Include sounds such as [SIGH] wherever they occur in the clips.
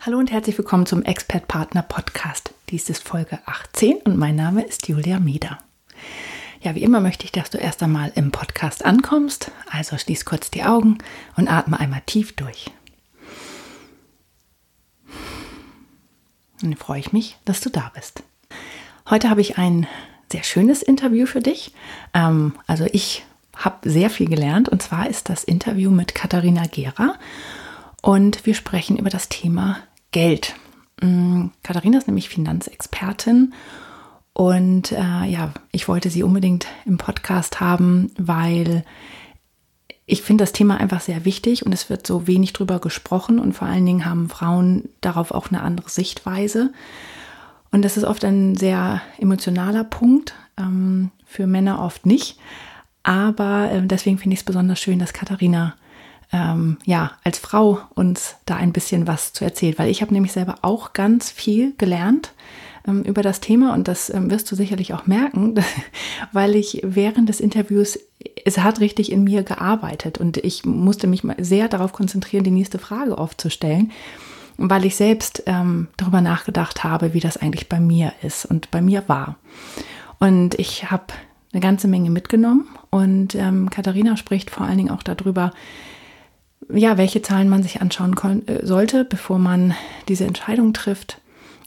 Hallo und herzlich willkommen zum Expert Partner Podcast. Dies ist Folge 18 und mein Name ist Julia Mieder. Ja, wie immer möchte ich, dass du erst einmal im Podcast ankommst. Also schließ kurz die Augen und atme einmal tief durch. Dann freue ich mich, dass du da bist. Heute habe ich ein sehr schönes Interview für dich. Ähm, also ich habe sehr viel gelernt und zwar ist das Interview mit Katharina Gera und wir sprechen über das Thema Geld. Mm, Katharina ist nämlich Finanzexpertin und äh, ja, ich wollte sie unbedingt im Podcast haben, weil ich finde das Thema einfach sehr wichtig und es wird so wenig drüber gesprochen und vor allen Dingen haben Frauen darauf auch eine andere Sichtweise. Und das ist oft ein sehr emotionaler Punkt, ähm, für Männer oft nicht. Aber äh, deswegen finde ich es besonders schön, dass Katharina ähm, ja, als Frau uns da ein bisschen was zu erzählen, weil ich habe nämlich selber auch ganz viel gelernt ähm, über das Thema und das ähm, wirst du sicherlich auch merken, [LAUGHS] weil ich während des Interviews, es hat richtig in mir gearbeitet und ich musste mich sehr darauf konzentrieren, die nächste Frage oft zu stellen, weil ich selbst ähm, darüber nachgedacht habe, wie das eigentlich bei mir ist und bei mir war. Und ich habe eine ganze Menge mitgenommen und ähm, Katharina spricht vor allen Dingen auch darüber, ja, welche Zahlen man sich anschauen äh, sollte, bevor man diese Entscheidung trifft.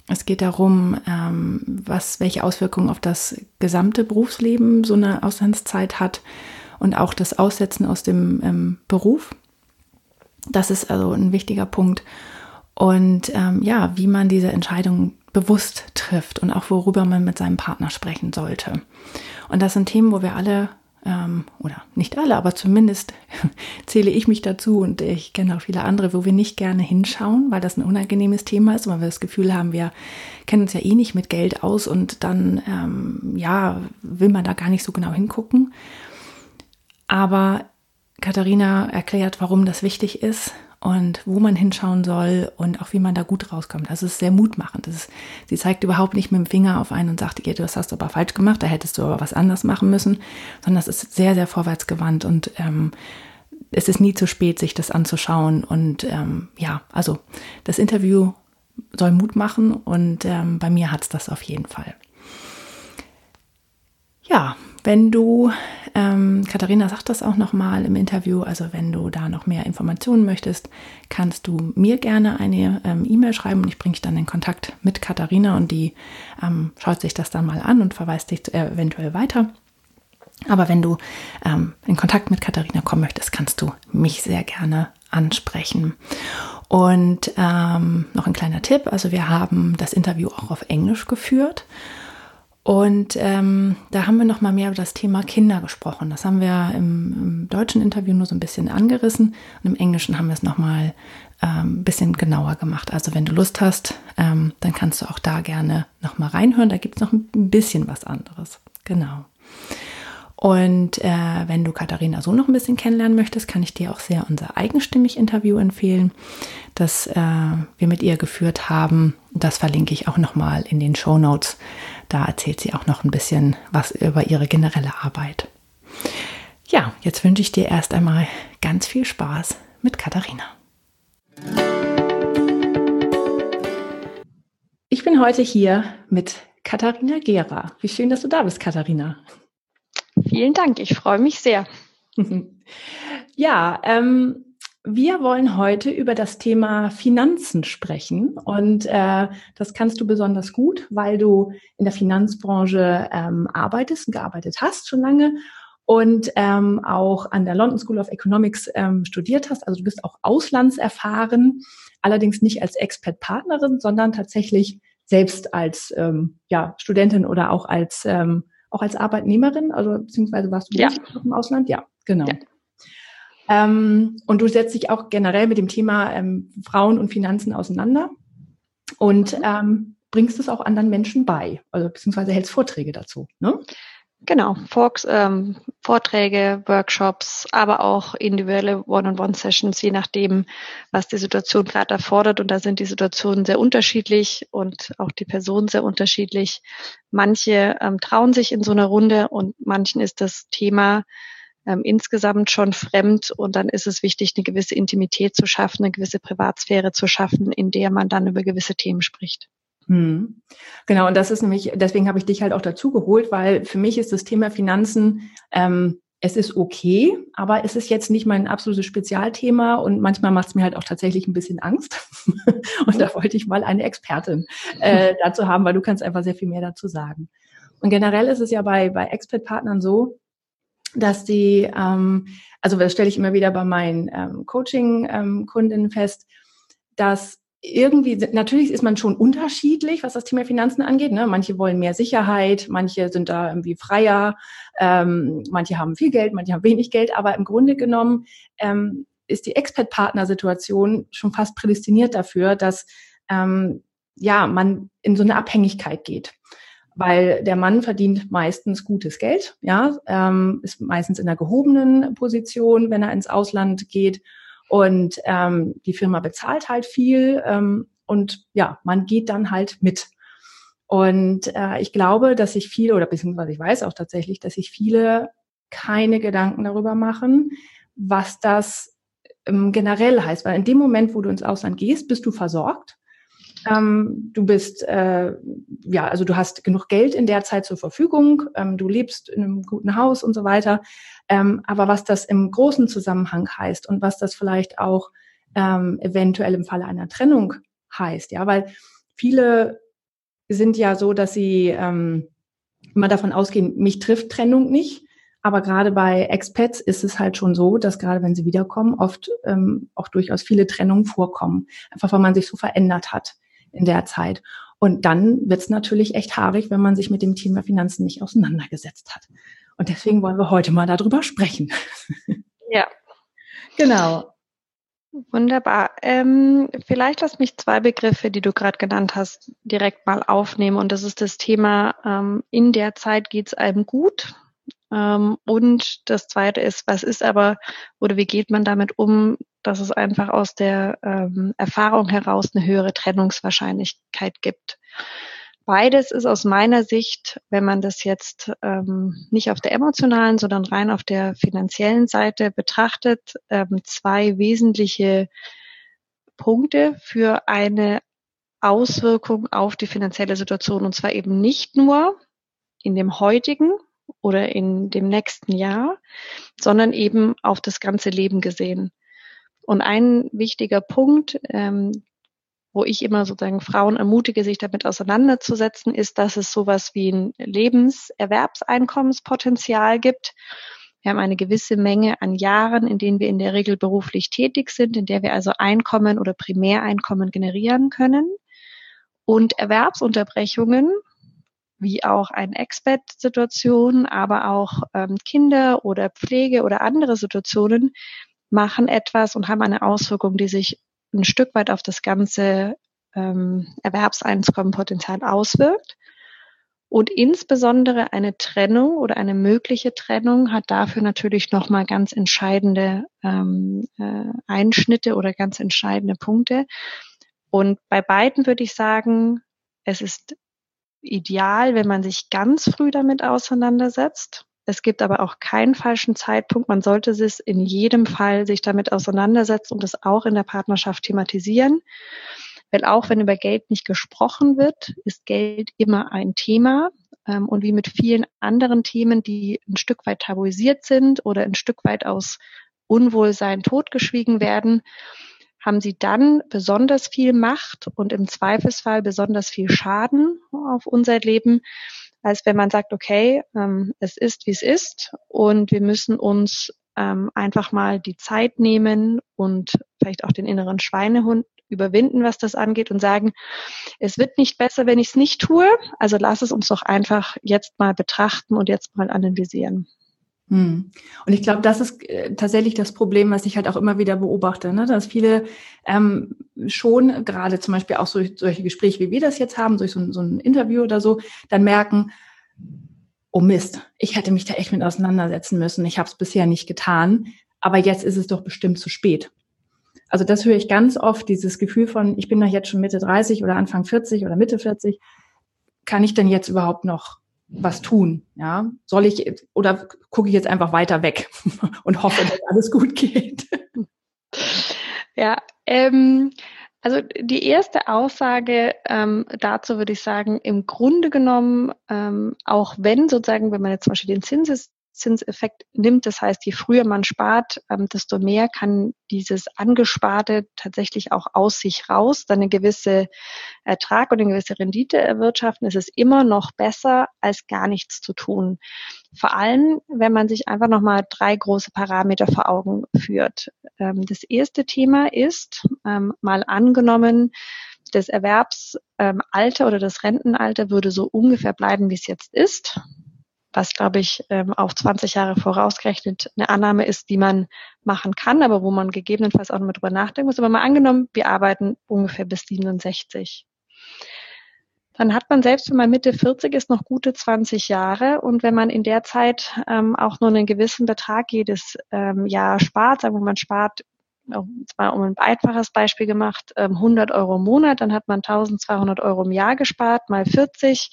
Es geht darum, ähm, was, welche Auswirkungen auf das gesamte Berufsleben so eine Auslandszeit hat und auch das Aussetzen aus dem ähm, Beruf. Das ist also ein wichtiger Punkt. Und ähm, ja, wie man diese Entscheidung bewusst trifft und auch worüber man mit seinem Partner sprechen sollte. Und das sind Themen, wo wir alle ähm, oder nicht alle, aber zumindest [LAUGHS] zähle ich mich dazu und ich kenne auch viele andere, wo wir nicht gerne hinschauen, weil das ein unangenehmes Thema ist, weil wir das Gefühl haben, wir kennen uns ja eh nicht mit Geld aus und dann, ähm, ja, will man da gar nicht so genau hingucken. Aber Katharina erklärt, warum das wichtig ist und wo man hinschauen soll und auch wie man da gut rauskommt. Also es ist sehr mutmachend. Ist, sie zeigt überhaupt nicht mit dem Finger auf einen und sagt, ja, das hast du aber falsch gemacht, da hättest du aber was anders machen müssen, sondern es ist sehr, sehr vorwärtsgewandt und ähm, es ist nie zu spät, sich das anzuschauen. Und ähm, ja, also das Interview soll Mut machen und ähm, bei mir hat es das auf jeden Fall. Ja, wenn du, ähm, Katharina sagt das auch nochmal im Interview, also wenn du da noch mehr Informationen möchtest, kannst du mir gerne eine ähm, E-Mail schreiben und ich bringe dich dann in Kontakt mit Katharina und die ähm, schaut sich das dann mal an und verweist dich eventuell weiter. Aber wenn du ähm, in Kontakt mit Katharina kommen möchtest, kannst du mich sehr gerne ansprechen. Und ähm, noch ein kleiner Tipp, also wir haben das Interview auch auf Englisch geführt. Und ähm, da haben wir noch mal mehr über das Thema Kinder gesprochen. Das haben wir im, im deutschen Interview nur so ein bisschen angerissen und im Englischen haben wir es noch mal ähm, ein bisschen genauer gemacht. Also wenn du Lust hast, ähm, dann kannst du auch da gerne noch mal reinhören. Da gibt es noch ein bisschen was anderes. Genau. Und äh, wenn du Katharina so noch ein bisschen kennenlernen möchtest, kann ich dir auch sehr unser eigenstimmig Interview empfehlen, das äh, wir mit ihr geführt haben. Das verlinke ich auch noch mal in den Show Notes. Da erzählt sie auch noch ein bisschen was über ihre generelle Arbeit. Ja, jetzt wünsche ich dir erst einmal ganz viel Spaß mit Katharina. Ich bin heute hier mit Katharina Gera. Wie schön, dass du da bist, Katharina. Vielen Dank, ich freue mich sehr. [LAUGHS] Ja, ähm, wir wollen heute über das Thema Finanzen sprechen und äh, das kannst du besonders gut, weil du in der Finanzbranche ähm, arbeitest und gearbeitet hast schon lange und ähm, auch an der London School of Economics ähm, studiert hast. Also du bist auch auslandserfahren, allerdings nicht als Expert-Partnerin, sondern tatsächlich selbst als ähm, ja, Studentin oder auch als ähm, auch als Arbeitnehmerin, also beziehungsweise warst du ja. im Ausland? Ja, genau. Ja. Ähm, und du setzt dich auch generell mit dem Thema ähm, Frauen und Finanzen auseinander. und ähm, bringst es auch anderen Menschen bei, also beziehungsweise hältst Vorträge dazu. Ne? Genau, Forks, ähm, Vorträge, Workshops, aber auch individuelle One-on-One-Sessions, je nachdem, was die Situation gerade erfordert. Und da sind die Situationen sehr unterschiedlich und auch die Personen sehr unterschiedlich. Manche ähm, trauen sich in so einer Runde und manchen ist das Thema ähm, insgesamt schon fremd. Und dann ist es wichtig, eine gewisse Intimität zu schaffen, eine gewisse Privatsphäre zu schaffen, in der man dann über gewisse Themen spricht. Hm. Genau, und das ist nämlich, deswegen habe ich dich halt auch dazu geholt, weil für mich ist das Thema Finanzen, ähm, es ist okay, aber es ist jetzt nicht mein absolutes Spezialthema und manchmal macht es mir halt auch tatsächlich ein bisschen Angst. [LAUGHS] und da wollte ich mal eine Expertin äh, dazu haben, weil du kannst einfach sehr viel mehr dazu sagen. Und generell ist es ja bei, bei Expert-Partnern so, dass die, ähm, also das stelle ich immer wieder bei meinen ähm, Coaching-Kundinnen ähm, fest, dass irgendwie, natürlich ist man schon unterschiedlich, was das Thema Finanzen angeht. Ne? Manche wollen mehr Sicherheit, manche sind da irgendwie freier, ähm, manche haben viel Geld, manche haben wenig Geld, aber im Grunde genommen ähm, ist die Expert-Partner-Situation schon fast prädestiniert dafür, dass ähm, ja man in so eine Abhängigkeit geht. Weil der Mann verdient meistens gutes Geld, ja, ähm, ist meistens in einer gehobenen Position, wenn er ins Ausland geht und ähm, die Firma bezahlt halt viel ähm, und ja, man geht dann halt mit. Und äh, ich glaube, dass sich viele, oder beziehungsweise ich weiß auch tatsächlich, dass sich viele keine Gedanken darüber machen, was das ähm, generell heißt. Weil in dem Moment, wo du ins Ausland gehst, bist du versorgt. Ähm, du bist, äh, ja, also du hast genug Geld in der Zeit zur Verfügung, ähm, du lebst in einem guten Haus und so weiter. Ähm, aber was das im großen Zusammenhang heißt und was das vielleicht auch ähm, eventuell im Falle einer Trennung heißt, ja, weil viele sind ja so, dass sie ähm, immer davon ausgehen, mich trifft Trennung nicht. Aber gerade bei Expats ist es halt schon so, dass gerade wenn sie wiederkommen, oft ähm, auch durchaus viele Trennungen vorkommen. Einfach weil man sich so verändert hat in der Zeit. Und dann wird es natürlich echt haarig, wenn man sich mit dem Thema Finanzen nicht auseinandergesetzt hat. Und deswegen wollen wir heute mal darüber sprechen. Ja. Genau. Wunderbar. Ähm, vielleicht lass mich zwei Begriffe, die du gerade genannt hast, direkt mal aufnehmen. Und das ist das Thema, ähm, in der Zeit geht es einem gut. Ähm, und das zweite ist, was ist aber oder wie geht man damit um, dass es einfach aus der ähm, Erfahrung heraus eine höhere Trennungswahrscheinlichkeit gibt. Beides ist aus meiner Sicht, wenn man das jetzt ähm, nicht auf der emotionalen, sondern rein auf der finanziellen Seite betrachtet, ähm, zwei wesentliche Punkte für eine Auswirkung auf die finanzielle Situation. Und zwar eben nicht nur in dem heutigen oder in dem nächsten Jahr, sondern eben auf das ganze Leben gesehen. Und ein wichtiger Punkt, ähm, wo ich immer sozusagen Frauen ermutige, sich damit auseinanderzusetzen, ist, dass es sowas wie ein Lebenserwerbseinkommenspotenzial gibt. Wir haben eine gewisse Menge an Jahren, in denen wir in der Regel beruflich tätig sind, in der wir also Einkommen oder Primäreinkommen generieren können. Und Erwerbsunterbrechungen, wie auch eine Expat-Situation, aber auch ähm, Kinder oder Pflege oder andere Situationen machen etwas und haben eine Auswirkung, die sich ein Stück weit auf das ganze ähm, Erwerbseinkommenpotenzial auswirkt. Und insbesondere eine Trennung oder eine mögliche Trennung hat dafür natürlich nochmal ganz entscheidende ähm, äh, Einschnitte oder ganz entscheidende Punkte. Und bei beiden würde ich sagen, es ist ideal, wenn man sich ganz früh damit auseinandersetzt. Es gibt aber auch keinen falschen Zeitpunkt. Man sollte es in jedem Fall sich damit auseinandersetzen und es auch in der Partnerschaft thematisieren. Weil auch wenn über Geld nicht gesprochen wird, ist Geld immer ein Thema. Ähm, und wie mit vielen anderen Themen, die ein Stück weit tabuisiert sind oder ein Stück weit aus Unwohlsein totgeschwiegen werden, haben sie dann besonders viel Macht und im Zweifelsfall besonders viel Schaden auf unser Leben, als wenn man sagt, okay, ähm, es ist, wie es ist und wir müssen uns ähm, einfach mal die Zeit nehmen und vielleicht auch den inneren Schweinehund überwinden, was das angeht und sagen, es wird nicht besser, wenn ich es nicht tue. Also lass es uns doch einfach jetzt mal betrachten und jetzt mal analysieren. Hm. Und ich glaube, das ist äh, tatsächlich das Problem, was ich halt auch immer wieder beobachte, ne? dass viele ähm, schon gerade zum Beispiel auch so, solche Gespräche, wie wir das jetzt haben, durch so, so ein Interview oder so, dann merken, oh Mist, ich hätte mich da echt mit auseinandersetzen müssen. Ich habe es bisher nicht getan, aber jetzt ist es doch bestimmt zu spät. Also das höre ich ganz oft, dieses Gefühl von, ich bin doch jetzt schon Mitte 30 oder Anfang 40 oder Mitte 40. Kann ich denn jetzt überhaupt noch was tun? Ja, soll ich oder gucke ich jetzt einfach weiter weg [LAUGHS] und hoffe, dass alles gut geht? Ja, ähm, also die erste Aussage ähm, dazu würde ich sagen, im Grunde genommen, ähm, auch wenn sozusagen, wenn man jetzt zum Beispiel den Zinses, Zinseffekt nimmt. Das heißt, je früher man spart, ähm, desto mehr kann dieses Angesparte tatsächlich auch aus sich raus, dann eine gewisse Ertrag und eine gewisse Rendite erwirtschaften. Es ist immer noch besser, als gar nichts zu tun. Vor allem, wenn man sich einfach nochmal drei große Parameter vor Augen führt. Ähm, das erste Thema ist, ähm, mal angenommen, das Erwerbsalter oder das Rentenalter würde so ungefähr bleiben, wie es jetzt ist was, glaube ich, ähm, auf 20 Jahre vorausgerechnet eine Annahme ist, die man machen kann, aber wo man gegebenenfalls auch nochmal drüber nachdenken muss. Aber mal angenommen, wir arbeiten ungefähr bis 67. Dann hat man selbst, wenn man Mitte 40 ist, noch gute 20 Jahre. Und wenn man in der Zeit ähm, auch nur einen gewissen Betrag jedes ähm, Jahr spart, sagen wir, man spart mal um ein einfaches Beispiel gemacht, 100 ähm, Euro im Monat, dann hat man 1200 Euro im Jahr gespart, mal 40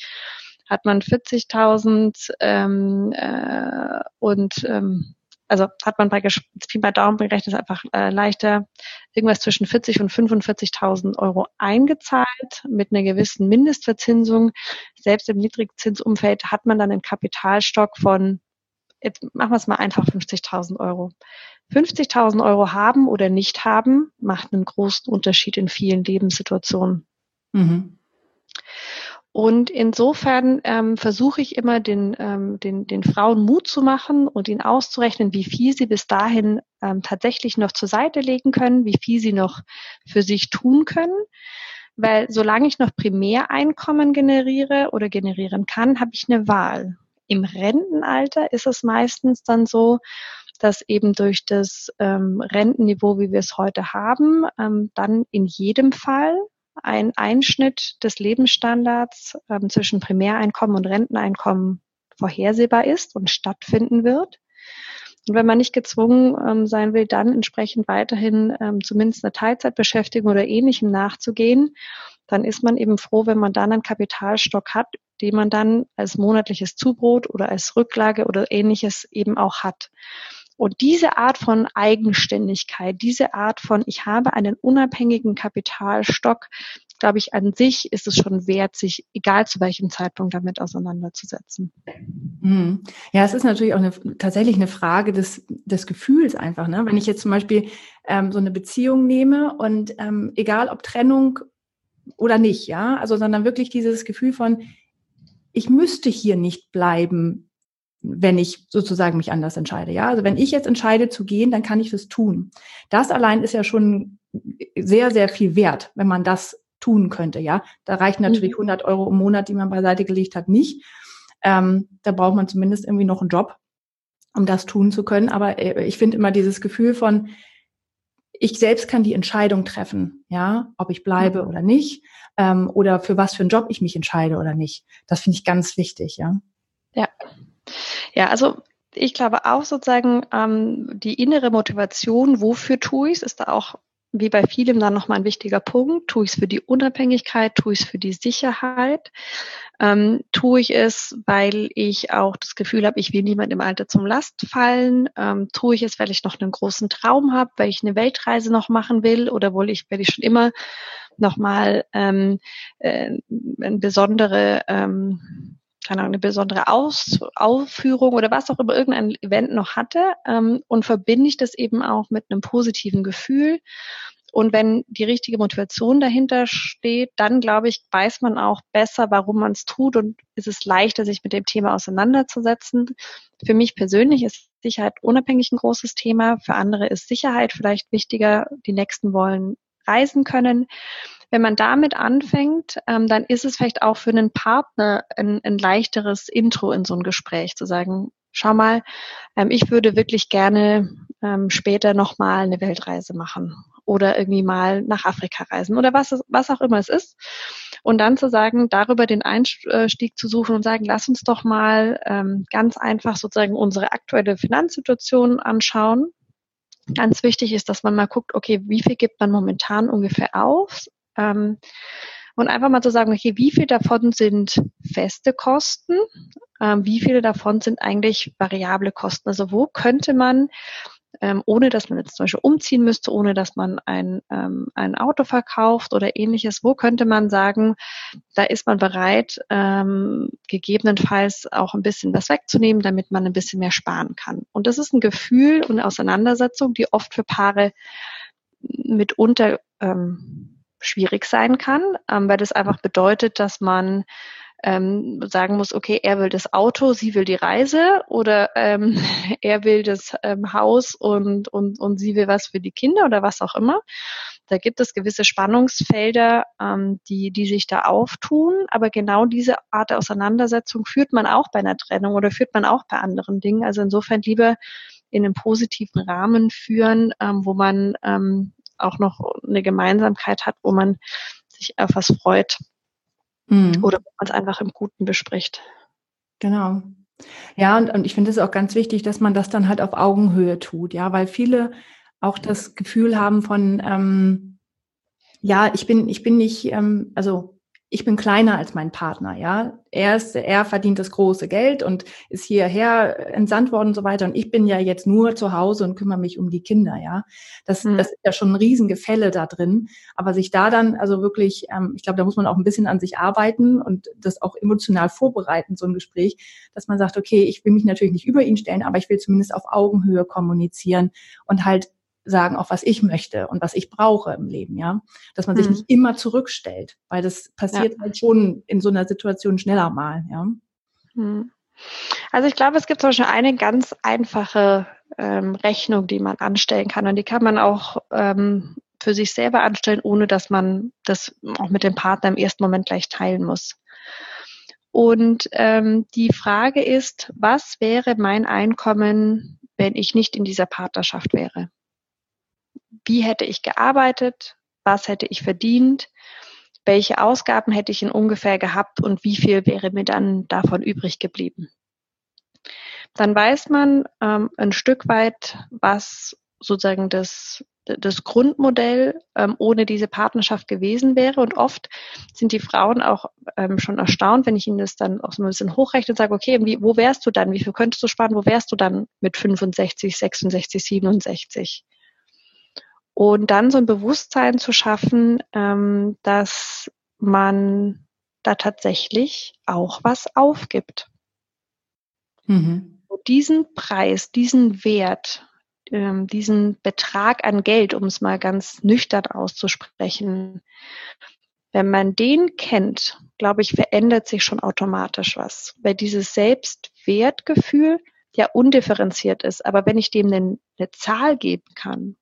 hat man 40.000 ähm, äh, und ähm, also hat man bei Pi bei Daumen berechnet einfach äh, leichter irgendwas zwischen 40 und 45.000 Euro eingezahlt mit einer gewissen Mindestverzinsung. Selbst im Niedrigzinsumfeld hat man dann einen Kapitalstock von jetzt machen wir es mal einfach 50.000 Euro. 50.000 Euro haben oder nicht haben macht einen großen Unterschied in vielen Lebenssituationen. Mhm. Und insofern ähm, versuche ich immer den, ähm, den, den Frauen Mut zu machen und ihnen auszurechnen, wie viel sie bis dahin ähm, tatsächlich noch zur Seite legen können, wie viel sie noch für sich tun können. Weil solange ich noch Primäreinkommen generiere oder generieren kann, habe ich eine Wahl. Im Rentenalter ist es meistens dann so, dass eben durch das ähm, Rentenniveau, wie wir es heute haben, ähm, dann in jedem Fall ein Einschnitt des Lebensstandards ähm, zwischen Primäreinkommen und Renteneinkommen vorhersehbar ist und stattfinden wird. Und wenn man nicht gezwungen ähm, sein will, dann entsprechend weiterhin ähm, zumindest eine Teilzeitbeschäftigung oder ähnlichem nachzugehen, dann ist man eben froh, wenn man dann einen Kapitalstock hat, den man dann als monatliches Zubrot oder als Rücklage oder ähnliches eben auch hat. Und diese Art von Eigenständigkeit, diese Art von, ich habe einen unabhängigen Kapitalstock, glaube ich, an sich ist es schon wert, sich egal zu welchem Zeitpunkt damit auseinanderzusetzen. Hm. Ja, es ist natürlich auch eine, tatsächlich eine Frage des, des Gefühls einfach. Ne? Wenn ich jetzt zum Beispiel ähm, so eine Beziehung nehme und ähm, egal ob Trennung oder nicht, ja, also sondern wirklich dieses Gefühl von, ich müsste hier nicht bleiben, wenn ich sozusagen mich anders entscheide. Ja, also wenn ich jetzt entscheide zu gehen, dann kann ich das tun. Das allein ist ja schon sehr, sehr viel wert, wenn man das tun könnte. Ja, da reichen natürlich 100 mhm. Euro im Monat, die man beiseite gelegt hat, nicht. Ähm, da braucht man zumindest irgendwie noch einen Job, um das tun zu können. Aber äh, ich finde immer dieses Gefühl von, ich selbst kann die Entscheidung treffen, ja, ob ich bleibe mhm. oder nicht, ähm, oder für was für einen Job ich mich entscheide oder nicht. Das finde ich ganz wichtig, ja. Ja, ja, also ich glaube auch sozusagen ähm, die innere Motivation, wofür tue ich es, ist da auch wie bei vielem dann nochmal ein wichtiger Punkt. Tue ich es für die Unabhängigkeit, tue ich es für die Sicherheit, ähm, tue ich es, weil ich auch das Gefühl habe, ich will niemand im Alter zum Last fallen, ähm, tue ich es, weil ich noch einen großen Traum habe, weil ich eine Weltreise noch machen will? Oder wohl ich, weil ich schon immer nochmal ähm, äh, eine besondere ähm, keine Ahnung, eine besondere Aus Aufführung oder was auch immer, irgendein Event noch hatte ähm, und verbinde ich das eben auch mit einem positiven Gefühl. Und wenn die richtige Motivation dahinter steht, dann glaube ich, weiß man auch besser, warum man es tut und ist es leichter, sich mit dem Thema auseinanderzusetzen. Für mich persönlich ist Sicherheit unabhängig ein großes Thema. Für andere ist Sicherheit vielleicht wichtiger. Die Nächsten wollen reisen können. Wenn man damit anfängt, ähm, dann ist es vielleicht auch für einen Partner ein, ein leichteres Intro in so ein Gespräch zu sagen, schau mal, ähm, ich würde wirklich gerne ähm, später nochmal eine Weltreise machen oder irgendwie mal nach Afrika reisen oder was, was auch immer es ist. Und dann zu sagen, darüber den Einstieg zu suchen und sagen, lass uns doch mal ähm, ganz einfach sozusagen unsere aktuelle Finanzsituation anschauen. Ganz wichtig ist, dass man mal guckt, okay, wie viel gibt man momentan ungefähr auf? Ähm, und einfach mal zu sagen, okay, wie viel davon sind feste Kosten, ähm, wie viele davon sind eigentlich variable Kosten. Also wo könnte man, ähm, ohne dass man jetzt zum Beispiel umziehen müsste, ohne dass man ein, ähm, ein Auto verkauft oder ähnliches, wo könnte man sagen, da ist man bereit, ähm, gegebenenfalls auch ein bisschen was wegzunehmen, damit man ein bisschen mehr sparen kann. Und das ist ein Gefühl und eine Auseinandersetzung, die oft für Paare mitunter ähm, schwierig sein kann, ähm, weil das einfach bedeutet, dass man ähm, sagen muss, okay, er will das Auto, sie will die Reise oder ähm, [LAUGHS] er will das ähm, Haus und, und, und sie will was für die Kinder oder was auch immer. Da gibt es gewisse Spannungsfelder, ähm, die, die sich da auftun, aber genau diese Art der Auseinandersetzung führt man auch bei einer Trennung oder führt man auch bei anderen Dingen. Also insofern lieber in einem positiven Rahmen führen, ähm, wo man ähm, auch noch eine Gemeinsamkeit hat, wo man sich auf was freut mhm. oder wo man es einfach im Guten bespricht. Genau. Ja, und, und ich finde es auch ganz wichtig, dass man das dann halt auf Augenhöhe tut, ja, weil viele auch das Gefühl haben von, ähm, ja, ich bin, ich bin nicht, ähm, also ich bin kleiner als mein Partner, ja. Er ist, er verdient das große Geld und ist hierher entsandt worden und so weiter. Und ich bin ja jetzt nur zu Hause und kümmere mich um die Kinder, ja. Das, mhm. das ist ja schon ein Riesengefälle da drin. Aber sich da dann, also wirklich, ähm, ich glaube, da muss man auch ein bisschen an sich arbeiten und das auch emotional vorbereiten, so ein Gespräch, dass man sagt, okay, ich will mich natürlich nicht über ihn stellen, aber ich will zumindest auf Augenhöhe kommunizieren und halt sagen, auch was ich möchte und was ich brauche im Leben, ja. Dass man sich hm. nicht immer zurückstellt, weil das passiert ja. halt schon in so einer Situation schneller mal, ja. Hm. Also ich glaube, es gibt zum Beispiel eine ganz einfache ähm, Rechnung, die man anstellen kann und die kann man auch ähm, für sich selber anstellen, ohne dass man das auch mit dem Partner im ersten Moment gleich teilen muss. Und ähm, die Frage ist, was wäre mein Einkommen, wenn ich nicht in dieser Partnerschaft wäre? Wie hätte ich gearbeitet, was hätte ich verdient, welche Ausgaben hätte ich in ungefähr gehabt und wie viel wäre mir dann davon übrig geblieben. Dann weiß man ähm, ein Stück weit, was sozusagen das, das Grundmodell ähm, ohne diese Partnerschaft gewesen wäre. Und oft sind die Frauen auch ähm, schon erstaunt, wenn ich ihnen das dann auch so ein bisschen hochrechne und sage, okay, wie, wo wärst du dann? Wie viel könntest du sparen? Wo wärst du dann mit 65, 66, 67? Und dann so ein Bewusstsein zu schaffen, ähm, dass man da tatsächlich auch was aufgibt. Mhm. Diesen Preis, diesen Wert, ähm, diesen Betrag an Geld, um es mal ganz nüchtern auszusprechen, wenn man den kennt, glaube ich, verändert sich schon automatisch was. Weil dieses Selbstwertgefühl ja undifferenziert ist. Aber wenn ich dem eine, eine Zahl geben kann,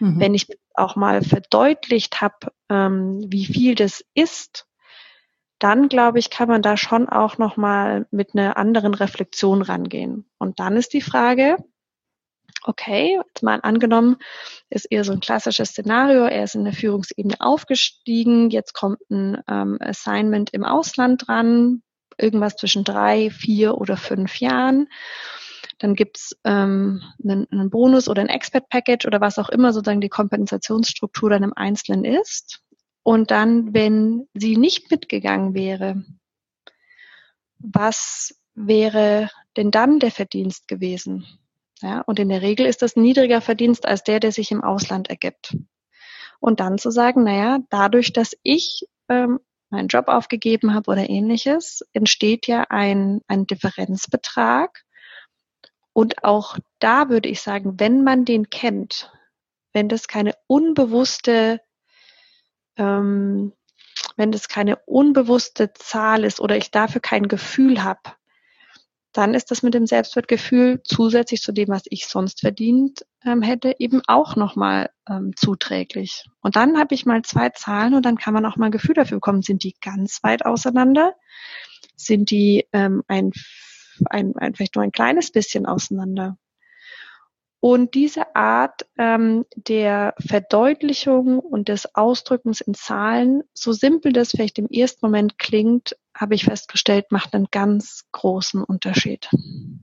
Mhm. Wenn ich auch mal verdeutlicht habe, ähm, wie viel das ist, dann glaube ich, kann man da schon auch noch mal mit einer anderen Reflexion rangehen. Und dann ist die Frage, okay, jetzt mal angenommen, ist eher so ein klassisches Szenario, er ist in der Führungsebene aufgestiegen, jetzt kommt ein ähm, Assignment im Ausland dran, irgendwas zwischen drei, vier oder fünf Jahren. Dann gibt's ähm, einen, einen Bonus oder ein Expert-Package oder was auch immer sozusagen die Kompensationsstruktur dann im Einzelnen ist. Und dann, wenn sie nicht mitgegangen wäre, was wäre denn dann der Verdienst gewesen? Ja, und in der Regel ist das ein niedriger Verdienst als der, der sich im Ausland ergibt. Und dann zu sagen, naja, dadurch, dass ich ähm, meinen Job aufgegeben habe oder ähnliches, entsteht ja ein, ein Differenzbetrag, und auch da würde ich sagen, wenn man den kennt, wenn das keine unbewusste, ähm, wenn das keine unbewusste Zahl ist oder ich dafür kein Gefühl habe, dann ist das mit dem Selbstwertgefühl zusätzlich zu dem, was ich sonst verdient ähm, hätte, eben auch nochmal ähm, zuträglich. Und dann habe ich mal zwei Zahlen und dann kann man auch mal ein Gefühl dafür bekommen, sind die ganz weit auseinander? Sind die ähm, ein ein, ein, vielleicht nur ein kleines bisschen auseinander. Und diese Art ähm, der Verdeutlichung und des Ausdrückens in Zahlen, so simpel das vielleicht im ersten Moment klingt, habe ich festgestellt, macht einen ganz großen Unterschied.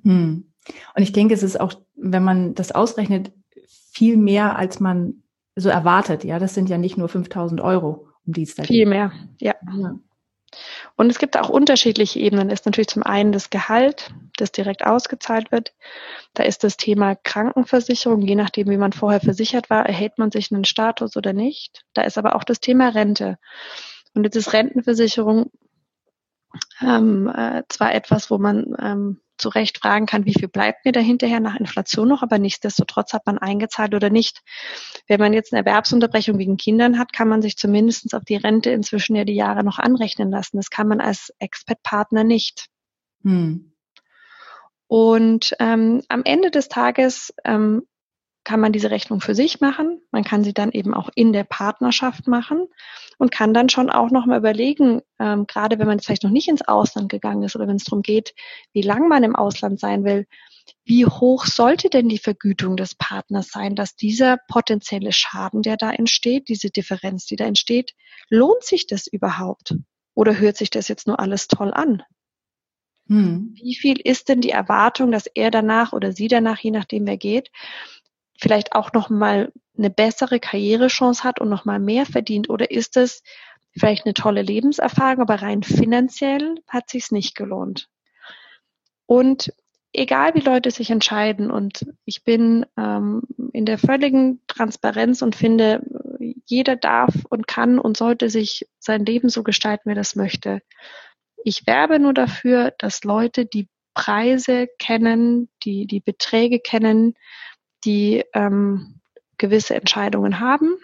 Hm. Und ich denke, es ist auch, wenn man das ausrechnet, viel mehr, als man so erwartet. Ja, das sind ja nicht nur 5000 Euro, um die es da geht. Viel mehr, ja. ja. Und es gibt auch unterschiedliche Ebenen. Ist natürlich zum einen das Gehalt, das direkt ausgezahlt wird. Da ist das Thema Krankenversicherung. Je nachdem, wie man vorher versichert war, erhält man sich einen Status oder nicht. Da ist aber auch das Thema Rente. Und jetzt ist Rentenversicherung ähm, äh, zwar etwas, wo man ähm, zu Recht fragen kann, wie viel bleibt mir da hinterher nach Inflation noch, aber nichtsdestotrotz hat man eingezahlt oder nicht. Wenn man jetzt eine Erwerbsunterbrechung wegen Kindern hat, kann man sich zumindest auf die Rente inzwischen ja die Jahre noch anrechnen lassen. Das kann man als Expat-Partner nicht. Hm. Und ähm, am Ende des Tages ähm, kann man diese Rechnung für sich machen. Man kann sie dann eben auch in der Partnerschaft machen und kann dann schon auch nochmal überlegen, ähm, gerade wenn man vielleicht noch nicht ins Ausland gegangen ist oder wenn es darum geht, wie lang man im Ausland sein will, wie hoch sollte denn die Vergütung des Partners sein, dass dieser potenzielle Schaden, der da entsteht, diese Differenz, die da entsteht, lohnt sich das überhaupt? Oder hört sich das jetzt nur alles toll an? Hm. Wie viel ist denn die Erwartung, dass er danach oder sie danach, je nachdem wer geht, vielleicht auch noch mal eine bessere Karrierechance hat und noch mal mehr verdient? Oder ist es vielleicht eine tolle Lebenserfahrung, aber rein finanziell hat sich's nicht gelohnt? Und egal wie Leute sich entscheiden, und ich bin ähm, in der völligen Transparenz und finde, jeder darf und kann und sollte sich sein Leben so gestalten, wie er das möchte. Ich werbe nur dafür, dass Leute die Preise kennen, die die Beträge kennen, die ähm, gewisse Entscheidungen haben.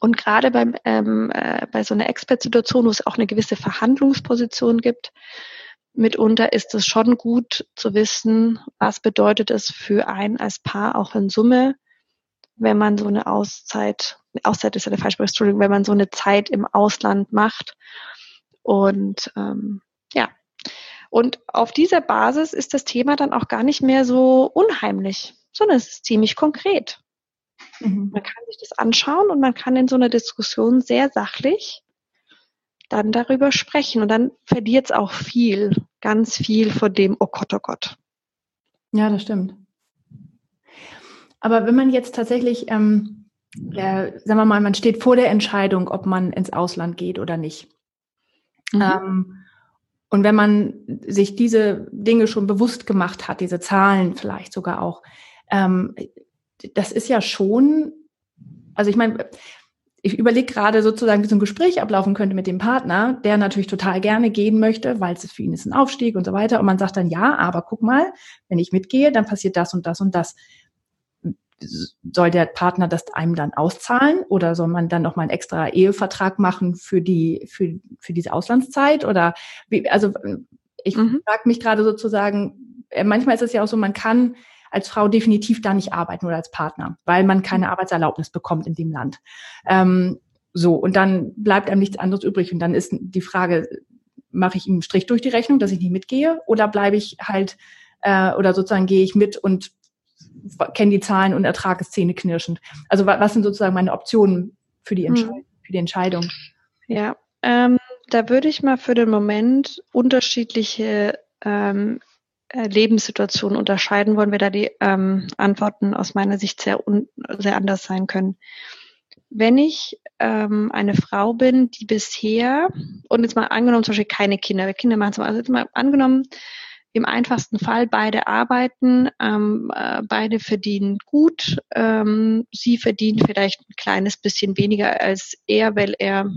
Und gerade beim, ähm, äh, bei so einer Expert-Situation, wo es auch eine gewisse Verhandlungsposition gibt, mitunter ist es schon gut zu wissen, was bedeutet es für ein als Paar auch in Summe, wenn man so eine Auszeit, Auszeit ist ja der falsche Entschuldigung, wenn man so eine Zeit im Ausland macht. Und ähm, ja, und auf dieser Basis ist das Thema dann auch gar nicht mehr so unheimlich sondern es ist ziemlich konkret. Mhm. Man kann sich das anschauen und man kann in so einer Diskussion sehr sachlich dann darüber sprechen. Und dann verliert es auch viel, ganz viel von dem, oh Gott, oh Gott. Ja, das stimmt. Aber wenn man jetzt tatsächlich, ähm, äh, sagen wir mal, man steht vor der Entscheidung, ob man ins Ausland geht oder nicht. Mhm. Ähm, und wenn man sich diese Dinge schon bewusst gemacht hat, diese Zahlen vielleicht sogar auch, ähm, das ist ja schon, also ich meine, ich überlege gerade sozusagen, wie so ein Gespräch ablaufen könnte mit dem Partner, der natürlich total gerne gehen möchte, weil es für ihn ist ein Aufstieg und so weiter. Und man sagt dann, ja, aber guck mal, wenn ich mitgehe, dann passiert das und das und das. Soll der Partner das einem dann auszahlen oder soll man dann nochmal einen extra Ehevertrag machen für die, für, für diese Auslandszeit? Oder wie, also ich mhm. frage mich gerade sozusagen, äh, manchmal ist es ja auch so, man kann als Frau definitiv da nicht arbeiten oder als Partner, weil man keine mhm. Arbeitserlaubnis bekommt in dem Land. Ähm, so, und dann bleibt einem nichts anderes übrig. Und dann ist die Frage, mache ich ihm einen Strich durch die Rechnung, dass ich nicht mitgehe, oder bleibe ich halt, äh, oder sozusagen gehe ich mit und kenne die Zahlen und ertrage es zähneknirschend. Also was sind sozusagen meine Optionen für die, Entscheid hm. für die Entscheidung? Ja, ähm, da würde ich mal für den Moment unterschiedliche ähm, äh, Lebenssituationen unterscheiden, wollen wir da die ähm, Antworten aus meiner Sicht sehr, un sehr anders sein können. Wenn ich ähm, eine Frau bin, die bisher, und jetzt mal angenommen zum Beispiel keine Kinder, Kinder machen zum also jetzt mal angenommen, im einfachsten Fall beide arbeiten, ähm, äh, beide verdienen gut. Ähm, sie verdient vielleicht ein kleines bisschen weniger als er, weil er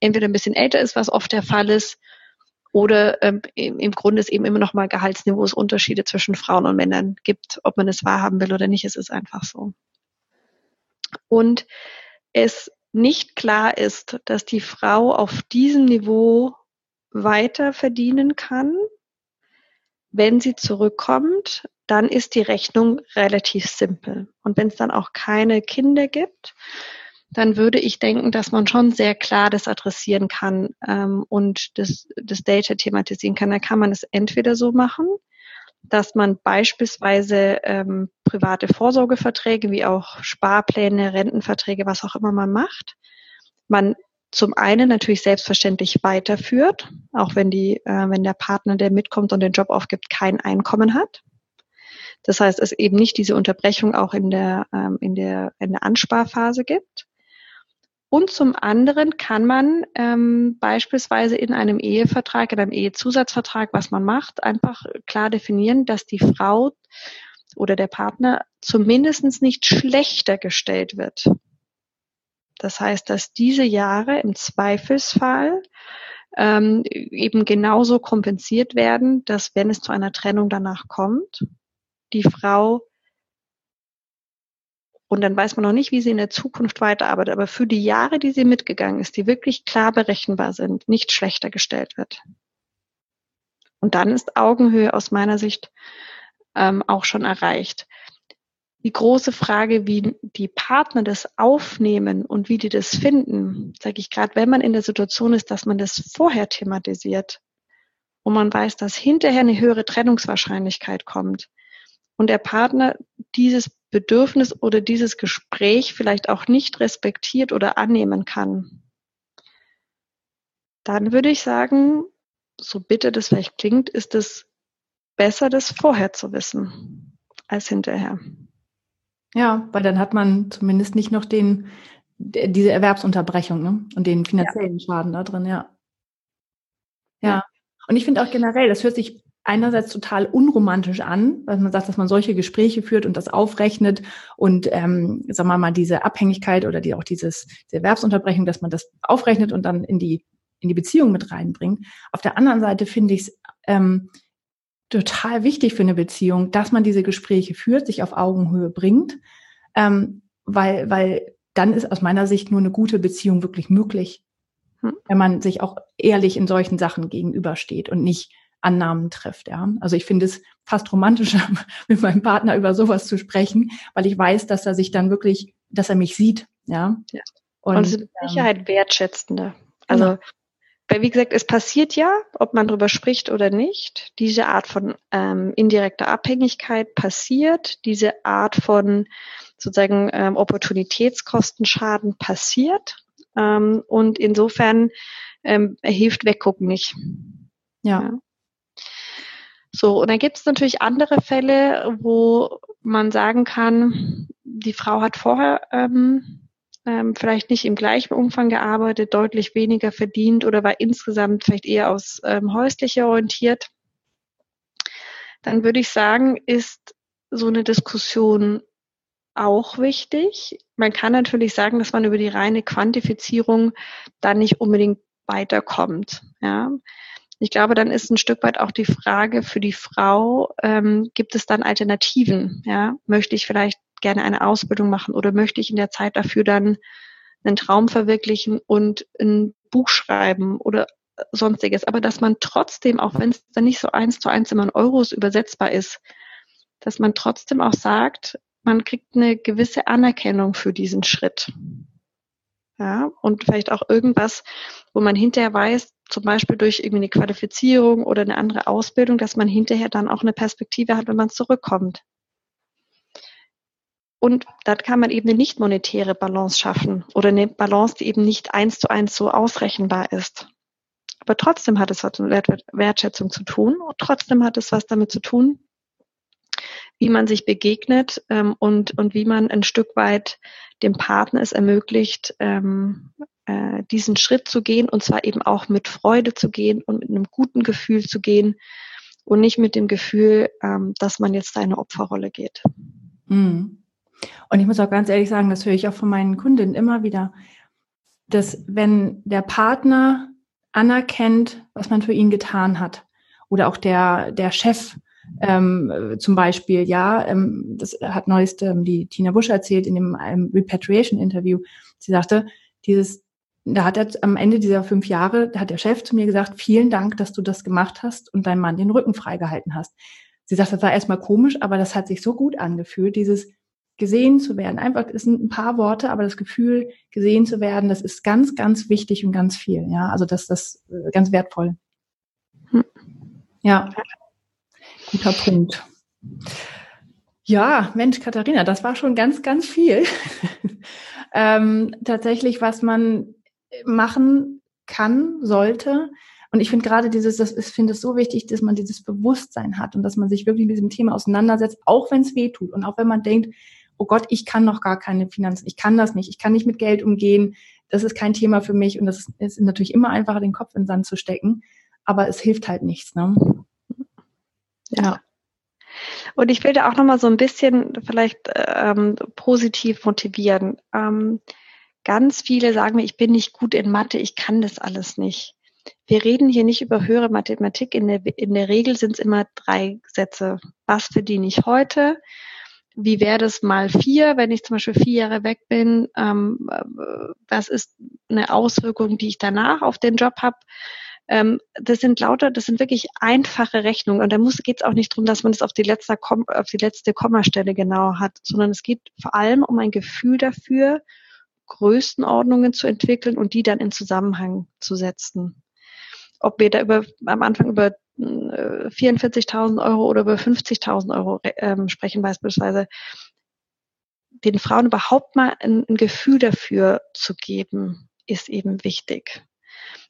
entweder ein bisschen älter ist, was oft der Fall ist, oder ähm, im Grunde es eben immer noch mal Gehaltsniveaus Unterschiede zwischen Frauen und Männern gibt, ob man es wahrhaben will oder nicht, es ist einfach so. Und es nicht klar ist, dass die Frau auf diesem Niveau weiter verdienen kann, wenn sie zurückkommt, dann ist die Rechnung relativ simpel. Und wenn es dann auch keine Kinder gibt, dann würde ich denken, dass man schon sehr klar das adressieren kann ähm, und das, das Data thematisieren kann. Da kann man es entweder so machen, dass man beispielsweise ähm, private Vorsorgeverträge wie auch Sparpläne, Rentenverträge, was auch immer man macht, man zum einen natürlich selbstverständlich weiterführt, auch wenn die, äh, wenn der Partner, der mitkommt und den Job aufgibt, kein Einkommen hat. Das heißt, es eben nicht diese Unterbrechung auch in der, ähm, in der, in der Ansparphase gibt. Und zum anderen kann man ähm, beispielsweise in einem Ehevertrag, in einem Ehezusatzvertrag, was man macht, einfach klar definieren, dass die Frau oder der Partner zumindest nicht schlechter gestellt wird. Das heißt, dass diese Jahre im Zweifelsfall ähm, eben genauso kompensiert werden, dass wenn es zu einer Trennung danach kommt, die Frau und dann weiß man noch nicht, wie sie in der Zukunft weiterarbeitet. Aber für die Jahre, die sie mitgegangen ist, die wirklich klar berechenbar sind, nicht schlechter gestellt wird. Und dann ist Augenhöhe aus meiner Sicht ähm, auch schon erreicht. Die große Frage, wie die Partner das aufnehmen und wie die das finden, sage ich gerade, wenn man in der Situation ist, dass man das vorher thematisiert und man weiß, dass hinterher eine höhere Trennungswahrscheinlichkeit kommt und der Partner dieses Bedürfnis oder dieses Gespräch vielleicht auch nicht respektiert oder annehmen kann, dann würde ich sagen, so bitter das vielleicht klingt, ist es besser, das vorher zu wissen als hinterher. Ja, weil dann hat man zumindest nicht noch den, diese Erwerbsunterbrechung ne? und den finanziellen ja. Schaden da drin, ja. Ja. ja. Und ich finde auch generell, das hört sich einerseits total unromantisch an, weil man sagt, dass man solche Gespräche führt und das aufrechnet und ähm, sagen wir mal diese Abhängigkeit oder die auch dieses die Erwerbsunterbrechung, dass man das aufrechnet und dann in die in die Beziehung mit reinbringt. Auf der anderen Seite finde ich es ähm, total wichtig für eine Beziehung, dass man diese Gespräche führt, sich auf Augenhöhe bringt, ähm, weil weil dann ist aus meiner Sicht nur eine gute Beziehung wirklich möglich, hm. wenn man sich auch ehrlich in solchen Sachen gegenübersteht und nicht Annahmen trifft. Ja. Also ich finde es fast romantischer, [LAUGHS] mit meinem Partner über sowas zu sprechen, weil ich weiß, dass er sich dann wirklich, dass er mich sieht. Ja. ja. Und, und es ist mit Sicherheit ähm, wertschätzender. Also genau. Weil, wie gesagt, es passiert ja, ob man darüber spricht oder nicht. Diese Art von ähm, indirekter Abhängigkeit passiert. Diese Art von sozusagen ähm, Opportunitätskostenschaden passiert. Ähm, und insofern ähm, hilft Weggucken nicht. Ja. ja. So, und dann gibt es natürlich andere Fälle, wo man sagen kann, die Frau hat vorher ähm, ähm, vielleicht nicht im gleichen Umfang gearbeitet, deutlich weniger verdient oder war insgesamt vielleicht eher aus ähm, häuslicher orientiert. Dann würde ich sagen, ist so eine Diskussion auch wichtig. Man kann natürlich sagen, dass man über die reine Quantifizierung dann nicht unbedingt weiterkommt. Ja. Ich glaube, dann ist ein Stück weit auch die Frage für die Frau, ähm, gibt es dann Alternativen? Ja, möchte ich vielleicht gerne eine Ausbildung machen oder möchte ich in der Zeit dafür dann einen Traum verwirklichen und ein Buch schreiben oder sonstiges. Aber dass man trotzdem, auch wenn es dann nicht so eins zu eins immer in Euros übersetzbar ist, dass man trotzdem auch sagt, man kriegt eine gewisse Anerkennung für diesen Schritt. Ja, und vielleicht auch irgendwas, wo man hinterher weiß, zum Beispiel durch irgendwie eine Qualifizierung oder eine andere Ausbildung, dass man hinterher dann auch eine Perspektive hat, wenn man zurückkommt. Und dann kann man eben eine nicht monetäre Balance schaffen oder eine Balance, die eben nicht eins zu eins so ausrechenbar ist. Aber trotzdem hat es was mit Wertschätzung zu tun und trotzdem hat es was damit zu tun, wie man sich begegnet ähm, und, und wie man ein Stück weit dem Partner es ermöglicht, ähm, äh, diesen Schritt zu gehen und zwar eben auch mit Freude zu gehen und mit einem guten Gefühl zu gehen und nicht mit dem Gefühl, ähm, dass man jetzt eine Opferrolle geht. Mhm. Und ich muss auch ganz ehrlich sagen, das höre ich auch von meinen Kundinnen immer wieder, dass wenn der Partner anerkennt, was man für ihn getan hat, oder auch der, der Chef ähm, zum Beispiel, ja, ähm, das hat neuest ähm, die Tina Busch erzählt in dem einem Repatriation-Interview. Sie sagte, dieses da hat er am Ende dieser fünf Jahre, da hat der Chef zu mir gesagt, vielen Dank, dass du das gemacht hast und deinem Mann den Rücken freigehalten hast. Sie sagt, das war erstmal komisch, aber das hat sich so gut angefühlt, dieses, gesehen zu werden. Einfach, es sind ein paar Worte, aber das Gefühl, gesehen zu werden, das ist ganz, ganz wichtig und ganz viel. Ja, also das, das äh, ganz wertvoll. Hm. Ja, guter Punkt. Ja, Mensch, Katharina, das war schon ganz, ganz viel. [LAUGHS] ähm, tatsächlich, was man machen kann, sollte. Und ich finde gerade dieses, das ist, finde es so wichtig, dass man dieses Bewusstsein hat und dass man sich wirklich mit diesem Thema auseinandersetzt, auch wenn es weh tut und auch wenn man denkt, oh Gott, ich kann noch gar keine Finanzen, ich kann das nicht, ich kann nicht mit Geld umgehen, das ist kein Thema für mich und das ist, natürlich immer einfacher, den Kopf in den Sand zu stecken, aber es hilft halt nichts. Ne? Ja. Und ich will da auch nochmal so ein bisschen vielleicht ähm, positiv motivieren. Ähm, ganz viele sagen mir, ich bin nicht gut in Mathe, ich kann das alles nicht. Wir reden hier nicht über höhere Mathematik. In der, in der Regel sind es immer drei Sätze. Was verdiene ich heute? Wie wäre das mal vier, wenn ich zum Beispiel vier Jahre weg bin? Ähm, was ist eine Auswirkung, die ich danach auf den Job habe? Ähm, das sind lauter, das sind wirklich einfache Rechnungen. Und da geht es auch nicht darum, dass man es auf die letzte, auf die letzte Kommastelle genau hat, sondern es geht vor allem um ein Gefühl dafür, Größenordnungen zu entwickeln und die dann in Zusammenhang zu setzen. Ob wir da über, am Anfang über 44.000 äh, Euro oder über 50.000 Euro ähm, sprechen beispielsweise, den Frauen überhaupt mal ein, ein Gefühl dafür zu geben, ist eben wichtig.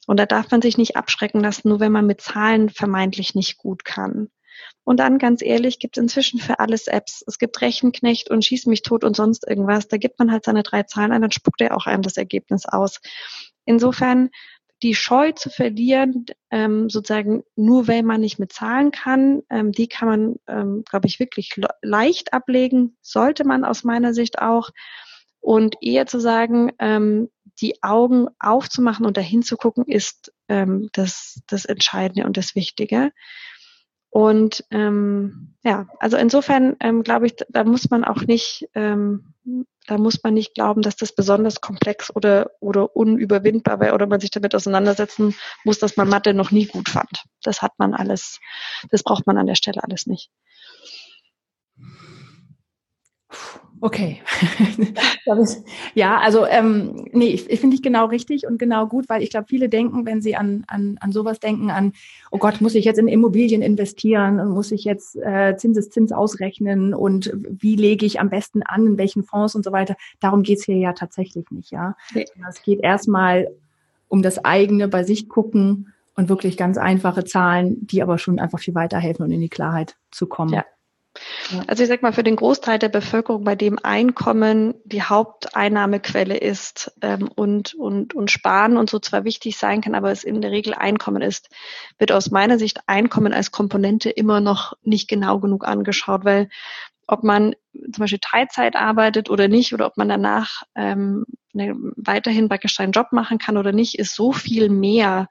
Und da darf man sich nicht abschrecken lassen, nur wenn man mit Zahlen vermeintlich nicht gut kann. Und dann ganz ehrlich, gibt inzwischen für alles Apps. Es gibt Rechenknecht und Schieß mich tot und sonst irgendwas. Da gibt man halt seine drei Zahlen ein, dann spuckt er auch einem das Ergebnis aus. Insofern die Scheu zu verlieren, ähm, sozusagen nur weil man nicht mit Zahlen kann, ähm, die kann man, ähm, glaube ich, wirklich leicht ablegen, sollte man aus meiner Sicht auch. Und eher zu sagen, ähm, die Augen aufzumachen und dahin zu gucken, ist ähm, das, das Entscheidende und das Wichtige. Und ähm, ja, also insofern ähm, glaube ich, da muss man auch nicht, ähm, da muss man nicht glauben, dass das besonders komplex oder oder unüberwindbar wäre oder man sich damit auseinandersetzen muss, dass man Mathe noch nie gut fand. Das hat man alles, das braucht man an der Stelle alles nicht. Okay. [LAUGHS] ja, also ähm, nee, ich, ich finde ich genau richtig und genau gut, weil ich glaube, viele denken, wenn sie an, an, an sowas denken, an, oh Gott, muss ich jetzt in Immobilien investieren und muss ich jetzt äh, Zinseszins ausrechnen und wie lege ich am besten an, in welchen Fonds und so weiter. Darum geht's hier ja tatsächlich nicht, ja. Nee. Es geht erstmal um das eigene bei sich gucken und wirklich ganz einfache Zahlen, die aber schon einfach viel weiterhelfen und in die Klarheit zu kommen. Ja. Also ich sag mal, für den Großteil der Bevölkerung, bei dem Einkommen die Haupteinnahmequelle ist ähm, und, und, und Sparen und so zwar wichtig sein kann, aber es in der Regel Einkommen ist, wird aus meiner Sicht Einkommen als Komponente immer noch nicht genau genug angeschaut, weil ob man zum Beispiel Teilzeit arbeitet oder nicht oder ob man danach ähm, weiterhin praktisch seinen Job machen kann oder nicht, ist so viel mehr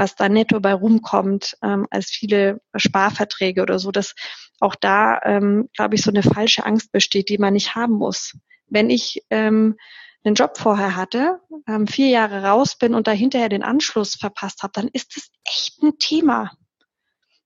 was da netto bei rumkommt, ähm, als viele Sparverträge oder so, dass auch da, ähm, glaube ich, so eine falsche Angst besteht, die man nicht haben muss. Wenn ich ähm, einen Job vorher hatte, ähm, vier Jahre raus bin und da hinterher den Anschluss verpasst habe, dann ist das echt ein Thema.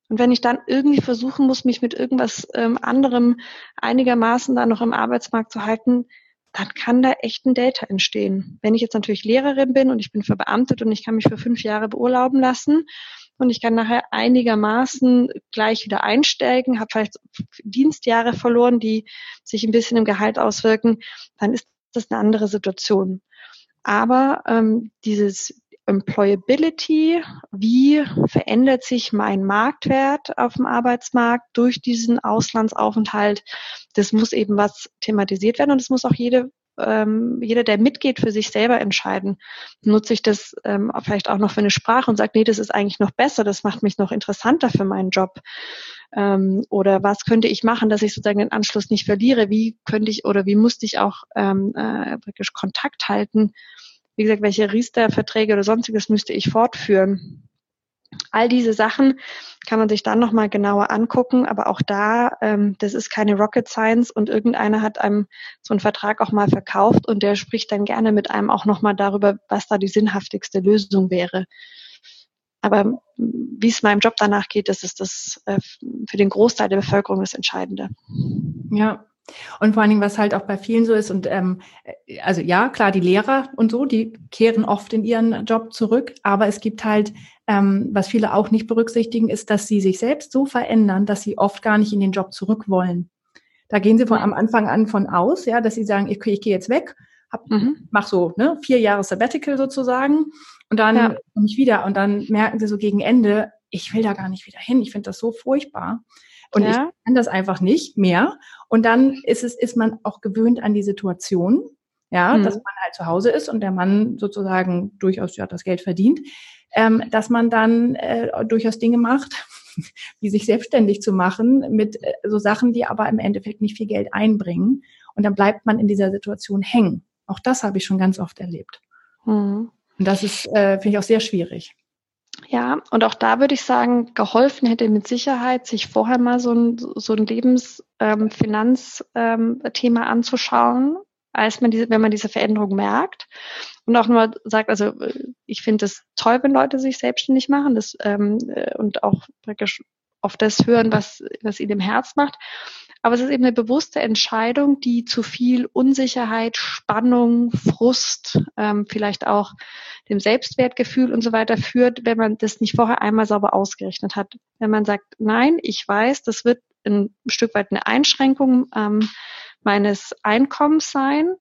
Und wenn ich dann irgendwie versuchen muss, mich mit irgendwas ähm, anderem einigermaßen da noch im Arbeitsmarkt zu halten, dann kann da echt ein Data entstehen. Wenn ich jetzt natürlich Lehrerin bin und ich bin verbeamtet und ich kann mich für fünf Jahre beurlauben lassen und ich kann nachher einigermaßen gleich wieder einsteigen, habe vielleicht Dienstjahre verloren, die sich ein bisschen im Gehalt auswirken, dann ist das eine andere Situation. Aber ähm, dieses Employability, wie verändert sich mein Marktwert auf dem Arbeitsmarkt durch diesen Auslandsaufenthalt, das muss eben was thematisiert werden und es muss auch jede ähm, jeder, der mitgeht, für sich selber entscheiden. Nutze ich das ähm, vielleicht auch noch für eine Sprache und sagt, nee, das ist eigentlich noch besser, das macht mich noch interessanter für meinen Job. Ähm, oder was könnte ich machen, dass ich sozusagen den Anschluss nicht verliere? Wie könnte ich oder wie musste ich auch ähm, äh, wirklich Kontakt halten wie gesagt, welche Riester-Verträge oder sonstiges müsste ich fortführen. All diese Sachen kann man sich dann nochmal genauer angucken, aber auch da, ähm, das ist keine Rocket Science und irgendeiner hat einem so einen Vertrag auch mal verkauft und der spricht dann gerne mit einem auch nochmal darüber, was da die sinnhaftigste Lösung wäre. Aber wie es meinem Job danach geht, das ist das äh, für den Großteil der Bevölkerung das Entscheidende. Ja, Und vor allen Dingen, was halt auch bei vielen so ist, und ähm, also ja, klar, die Lehrer und so, die kehren oft in ihren Job zurück, aber es gibt halt, ähm, was viele auch nicht berücksichtigen, ist, dass sie sich selbst so verändern, dass sie oft gar nicht in den Job zurück wollen. Da gehen sie von am Anfang an von aus, ja, dass sie sagen, ich, ich gehe jetzt weg, hab, mhm. mach so ne, vier Jahre Sabbatical sozusagen und dann ja. komme ich wieder und dann merken sie so gegen Ende, ich will da gar nicht wieder hin, ich finde das so furchtbar. Und ja. ich kann das einfach nicht mehr. Und dann ist es, ist man auch gewöhnt an die Situation, ja, mhm. dass man halt zu Hause ist und der Mann sozusagen durchaus ja das Geld verdient, ähm, dass man dann äh, durchaus Dinge macht, [LAUGHS] wie sich selbstständig zu machen mit äh, so Sachen, die aber im Endeffekt nicht viel Geld einbringen. Und dann bleibt man in dieser Situation hängen. Auch das habe ich schon ganz oft erlebt. Mhm. Und das ist, äh, finde ich, auch sehr schwierig. Ja, und auch da würde ich sagen, geholfen hätte mit Sicherheit, sich vorher mal so ein, so ein Lebensfinanzthema ähm, ähm, anzuschauen, als man diese, wenn man diese Veränderung merkt. Und auch nur sagt, also ich finde es toll, wenn Leute sich selbstständig machen das, ähm, äh, und auch praktisch auf das hören, was, was ihnen im Herz macht. Aber es ist eben eine bewusste Entscheidung, die zu viel Unsicherheit, Spannung, Frust, ähm, vielleicht auch dem Selbstwertgefühl und so weiter führt, wenn man das nicht vorher einmal sauber ausgerechnet hat. Wenn man sagt, nein, ich weiß, das wird ein Stück weit eine Einschränkung ähm, meines Einkommens sein,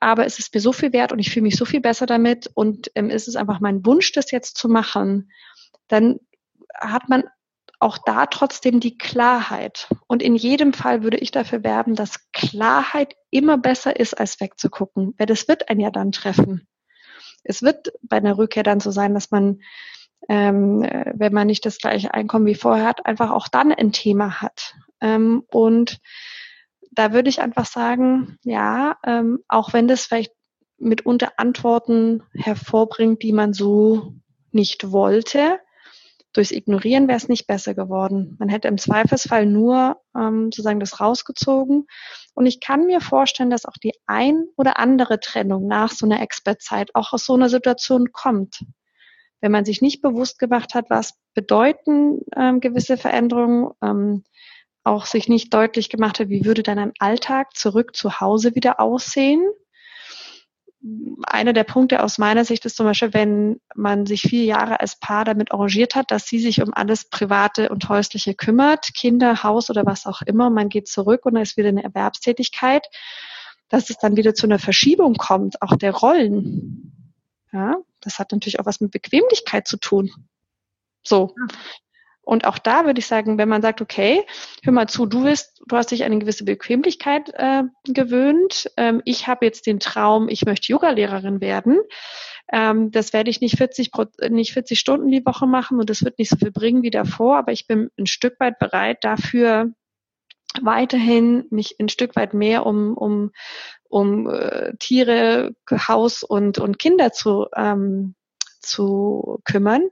aber es ist mir so viel wert und ich fühle mich so viel besser damit und ähm, ist es einfach mein Wunsch, das jetzt zu machen, dann hat man auch da trotzdem die Klarheit. Und in jedem Fall würde ich dafür werben, dass Klarheit immer besser ist, als wegzugucken. Weil das wird ein ja dann treffen. Es wird bei einer Rückkehr dann so sein, dass man, ähm, wenn man nicht das gleiche Einkommen wie vorher hat, einfach auch dann ein Thema hat. Ähm, und da würde ich einfach sagen, ja, ähm, auch wenn das vielleicht mitunter Antworten hervorbringt, die man so nicht wollte, Durchs Ignorieren wäre es nicht besser geworden. Man hätte im Zweifelsfall nur ähm, sozusagen das rausgezogen. Und ich kann mir vorstellen, dass auch die ein oder andere Trennung nach so einer Expertzeit auch aus so einer Situation kommt. Wenn man sich nicht bewusst gemacht hat, was bedeuten ähm, gewisse Veränderungen, ähm, auch sich nicht deutlich gemacht hat, wie würde dann ein Alltag zurück zu Hause wieder aussehen, einer der Punkte aus meiner Sicht ist zum Beispiel, wenn man sich vier Jahre als Paar damit arrangiert hat, dass sie sich um alles Private und Häusliche kümmert, Kinder, Haus oder was auch immer, man geht zurück und da ist wieder eine Erwerbstätigkeit, dass es dann wieder zu einer Verschiebung kommt, auch der Rollen. Ja, das hat natürlich auch was mit Bequemlichkeit zu tun. So. Und auch da würde ich sagen, wenn man sagt, okay, hör mal zu, du bist, du hast dich eine gewisse Bequemlichkeit äh, gewöhnt. Ähm, ich habe jetzt den Traum, ich möchte Yogalehrerin werden. Ähm, das werde ich nicht 40, nicht 40 Stunden die Woche machen und das wird nicht so viel bringen wie davor, aber ich bin ein Stück weit bereit dafür, weiterhin mich ein Stück weit mehr um, um, um äh, Tiere, Haus und, und Kinder zu, ähm, zu kümmern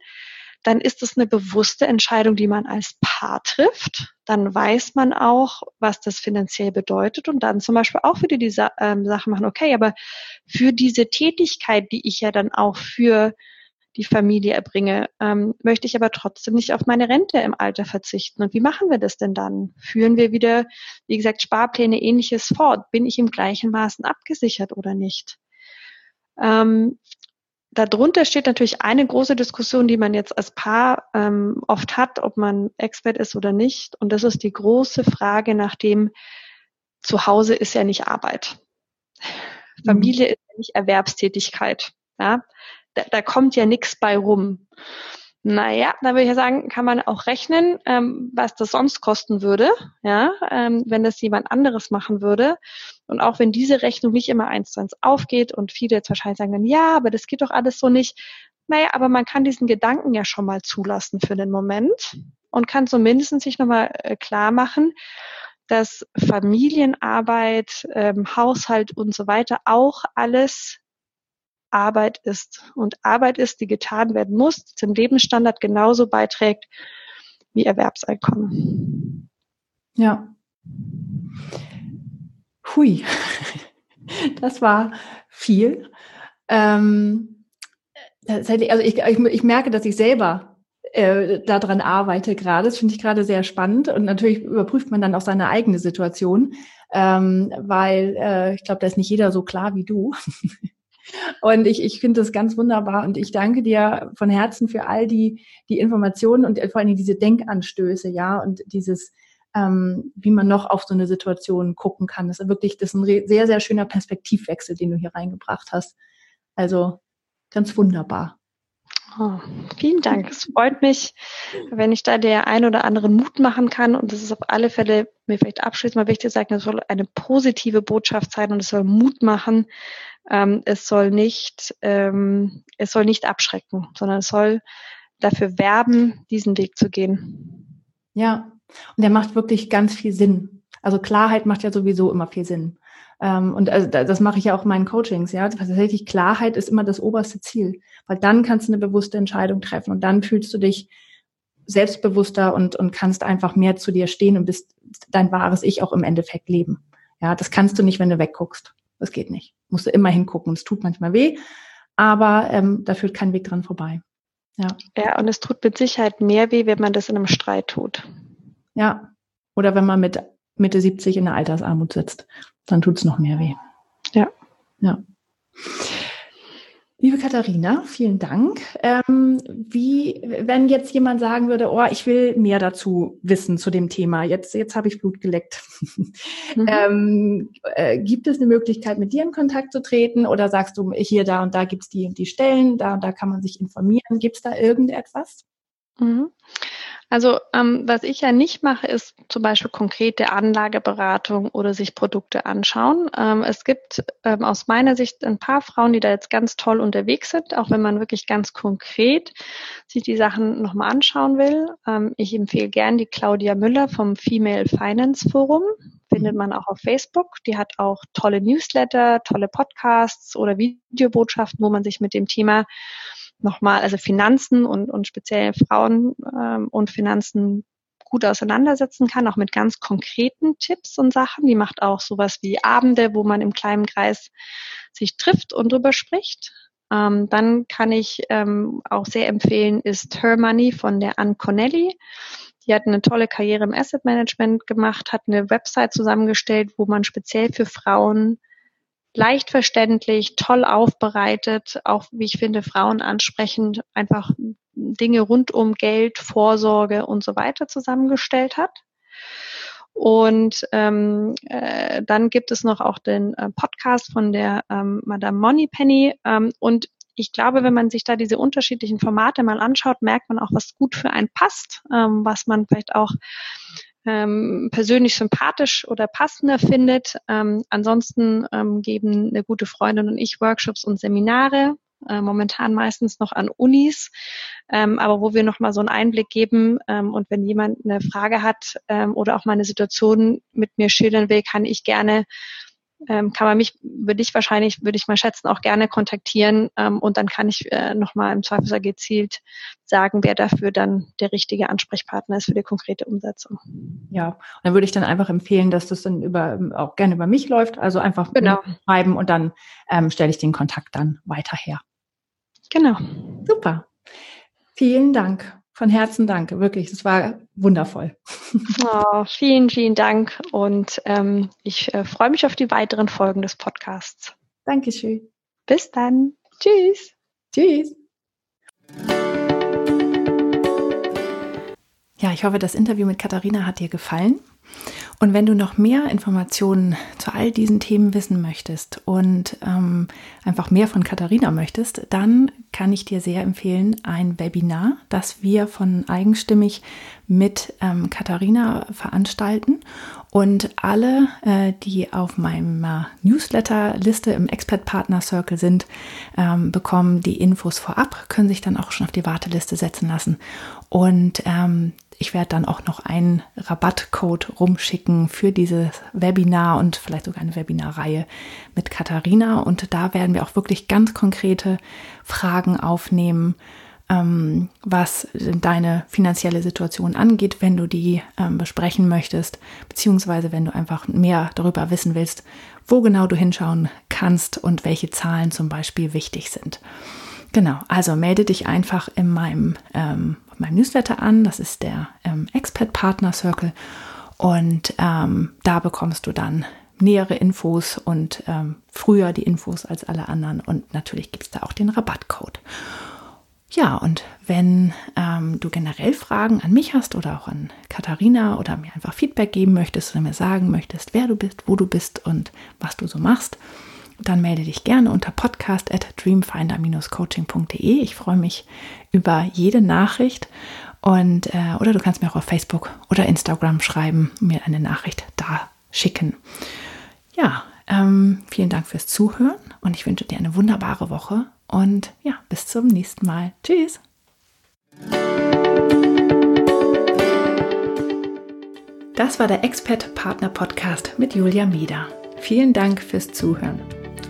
dann ist es eine bewusste Entscheidung, die man als Paar trifft. Dann weiß man auch, was das finanziell bedeutet und dann zum Beispiel auch wieder diese ähm, Sache machen, okay, aber für diese Tätigkeit, die ich ja dann auch für die Familie erbringe, ähm, möchte ich aber trotzdem nicht auf meine Rente im Alter verzichten. Und wie machen wir das denn dann? Führen wir wieder, wie gesagt, Sparpläne ähnliches fort? Bin ich im gleichen Maßen abgesichert oder nicht? Ähm, darunter steht natürlich eine große Diskussion, die man jetzt als Paar ähm, oft hat, ob man Expert ist oder nicht. Und das ist die große Frage nach dem, zu Hause ist ja nicht Arbeit. Mhm. Familie ist ja nicht Erwerbstätigkeit. Ja? Da, da kommt ja nichts bei rum. Naja, da würde ich ja sagen, kann man auch rechnen, ähm, was das sonst kosten würde, ja, ähm, wenn das jemand anderes machen würde. Und auch wenn diese Rechnung nicht immer eins zu eins aufgeht und viele jetzt wahrscheinlich sagen, ja, aber das geht doch alles so nicht. Naja, aber man kann diesen Gedanken ja schon mal zulassen für den Moment und kann zumindest sich nochmal äh, klar machen, dass Familienarbeit, ähm, Haushalt und so weiter auch alles Arbeit ist. Und Arbeit ist, die getan werden muss, die zum Lebensstandard genauso beiträgt wie Erwerbseinkommen. Ja. Hui, [LAUGHS] das war viel. Ähm, also ich, ich, ich merke, dass ich selber äh, daran arbeite gerade. Das finde ich gerade sehr spannend. Und natürlich überprüft man dann auch seine eigene Situation. ähm, weil äh, ich glaube, da ist nicht jeder so klar wie du. [LAUGHS] Und ich, ich finde das ganz wunderbar und ich danke dir von Herzen für all die, die Informationen und vor allem diese Denkanstöße, ja, und dieses, ähm, wie man noch auf so eine Situation gucken kann. Das ist wirklich, das ist ein sehr, sehr schöner Perspektivwechsel, den du hier reingebracht hast. Also ganz wunderbar. Oh, vielen Dank. Es freut mich, wenn ich da der ein oder anderen Mut machen kann. Und das ist auf alle Fälle mir vielleicht abschließend mal wichtig zu sagen, es soll eine positive Botschaft sein und es soll Mut machen. Ähm, es soll nicht, ähm, es soll nicht abschrecken, sondern es soll dafür werben, diesen Weg zu gehen. Ja, und der macht wirklich ganz viel Sinn. Also Klarheit macht ja sowieso immer viel Sinn. Ähm, und also das mache ich ja auch in meinen Coachings, ja. Tatsächlich Klarheit ist immer das oberste Ziel, weil dann kannst du eine bewusste Entscheidung treffen und dann fühlst du dich selbstbewusster und, und kannst einfach mehr zu dir stehen und bist dein wahres Ich auch im Endeffekt leben. Ja, das kannst du nicht, wenn du wegguckst. Das geht nicht. Musst du immer hingucken. Es tut manchmal weh, aber ähm, da führt kein Weg dran vorbei. Ja. ja, und es tut mit Sicherheit mehr weh, wenn man das in einem Streit tut. Ja. Oder wenn man mit Mitte 70 in der Altersarmut sitzt, dann tut's noch mehr weh. Ja. Ja. Liebe Katharina, vielen Dank. Ähm, wie, wenn jetzt jemand sagen würde, oh, ich will mehr dazu wissen zu dem Thema, jetzt, jetzt habe ich Blut geleckt. Mhm. [LAUGHS] ähm, äh, gibt es eine Möglichkeit, mit dir in Kontakt zu treten oder sagst du, hier, da und da gibt's die und die Stellen, da und da kann man sich informieren? Gibt's da irgendetwas? Mhm. Also ähm, was ich ja nicht mache, ist zum Beispiel konkrete Anlageberatung oder sich Produkte anschauen. Ähm, es gibt ähm, aus meiner Sicht ein paar Frauen, die da jetzt ganz toll unterwegs sind, auch wenn man wirklich ganz konkret sich die Sachen nochmal anschauen will. Ähm, ich empfehle gern die Claudia Müller vom Female Finance Forum. Findet man auch auf Facebook. Die hat auch tolle Newsletter, tolle Podcasts oder Videobotschaften, wo man sich mit dem Thema nochmal, also Finanzen und, und speziell Frauen ähm, und Finanzen gut auseinandersetzen kann, auch mit ganz konkreten Tipps und Sachen. Die macht auch sowas wie Abende, wo man im kleinen Kreis sich trifft und drüber spricht. Ähm, dann kann ich ähm, auch sehr empfehlen, ist Her Money von der Ann Connelly. Die hat eine tolle Karriere im Asset Management gemacht, hat eine Website zusammengestellt, wo man speziell für Frauen leicht verständlich, toll aufbereitet, auch wie ich finde, Frauen ansprechend, einfach Dinge rund um Geld, Vorsorge und so weiter zusammengestellt hat. Und ähm, äh, dann gibt es noch auch den äh, Podcast von der ähm, Madame Moneypenny. Ähm, und ich glaube, wenn man sich da diese unterschiedlichen Formate mal anschaut, merkt man auch, was gut für einen passt, ähm, was man vielleicht auch ähm, persönlich sympathisch oder passender findet. Ähm, ansonsten ähm, geben eine gute Freundin und ich Workshops und Seminare, äh, momentan meistens noch an Unis, ähm, aber wo wir nochmal so einen Einblick geben ähm, und wenn jemand eine Frage hat ähm, oder auch mal eine Situation mit mir schildern will, kann ich gerne ähm, kann man mich, würde ich wahrscheinlich, würde ich mal schätzen, auch gerne kontaktieren ähm, und dann kann ich äh, nochmal im Zweifelsfall gezielt sagen, wer dafür dann der richtige Ansprechpartner ist für die konkrete Umsetzung. Ja, und dann würde ich dann einfach empfehlen, dass das dann über auch gerne über mich läuft, also einfach genau. schreiben und dann ähm, stelle ich den Kontakt dann weiter her. Genau. Super. Vielen Dank. Von Herzen danke, wirklich. Das war wundervoll. Oh, vielen, vielen Dank und ähm, ich äh, freue mich auf die weiteren Folgen des Podcasts. Dankeschön. Bis dann. Tschüss. Tschüss. Ja, ich hoffe, das Interview mit Katharina hat dir gefallen. Und wenn du noch mehr Informationen zu all diesen Themen wissen möchtest und ähm, einfach mehr von Katharina möchtest, dann kann ich dir sehr empfehlen ein Webinar, das wir von Eigenstimmig mit ähm, Katharina veranstalten. Und alle, äh, die auf meiner Newsletter-Liste im Expert Partner Circle sind, ähm, bekommen die Infos vorab, können sich dann auch schon auf die Warteliste setzen lassen. Und ähm, ich werde dann auch noch einen Rabattcode rumschicken für dieses Webinar und vielleicht sogar eine Webinarreihe mit Katharina. Und da werden wir auch wirklich ganz konkrete Fragen aufnehmen, ähm, was deine finanzielle Situation angeht, wenn du die ähm, besprechen möchtest, beziehungsweise wenn du einfach mehr darüber wissen willst, wo genau du hinschauen kannst und welche Zahlen zum Beispiel wichtig sind. Genau, also melde dich einfach in meinem, ähm, meinem Newsletter an. Das ist der ähm, Expert Partner Circle. Und ähm, da bekommst du dann nähere Infos und ähm, früher die Infos als alle anderen. Und natürlich gibt es da auch den Rabattcode. Ja, und wenn ähm, du generell Fragen an mich hast oder auch an Katharina oder mir einfach Feedback geben möchtest oder mir sagen möchtest, wer du bist, wo du bist und was du so machst, dann melde dich gerne unter podcast at dreamfinder-coaching.de. Ich freue mich über jede Nachricht und äh, oder du kannst mir auch auf Facebook oder Instagram schreiben, mir eine Nachricht da schicken. Ja, ähm, vielen Dank fürs Zuhören und ich wünsche dir eine wunderbare Woche und ja, bis zum nächsten Mal. Tschüss. Das war der Expert Partner Podcast mit Julia Mieder. Vielen Dank fürs Zuhören.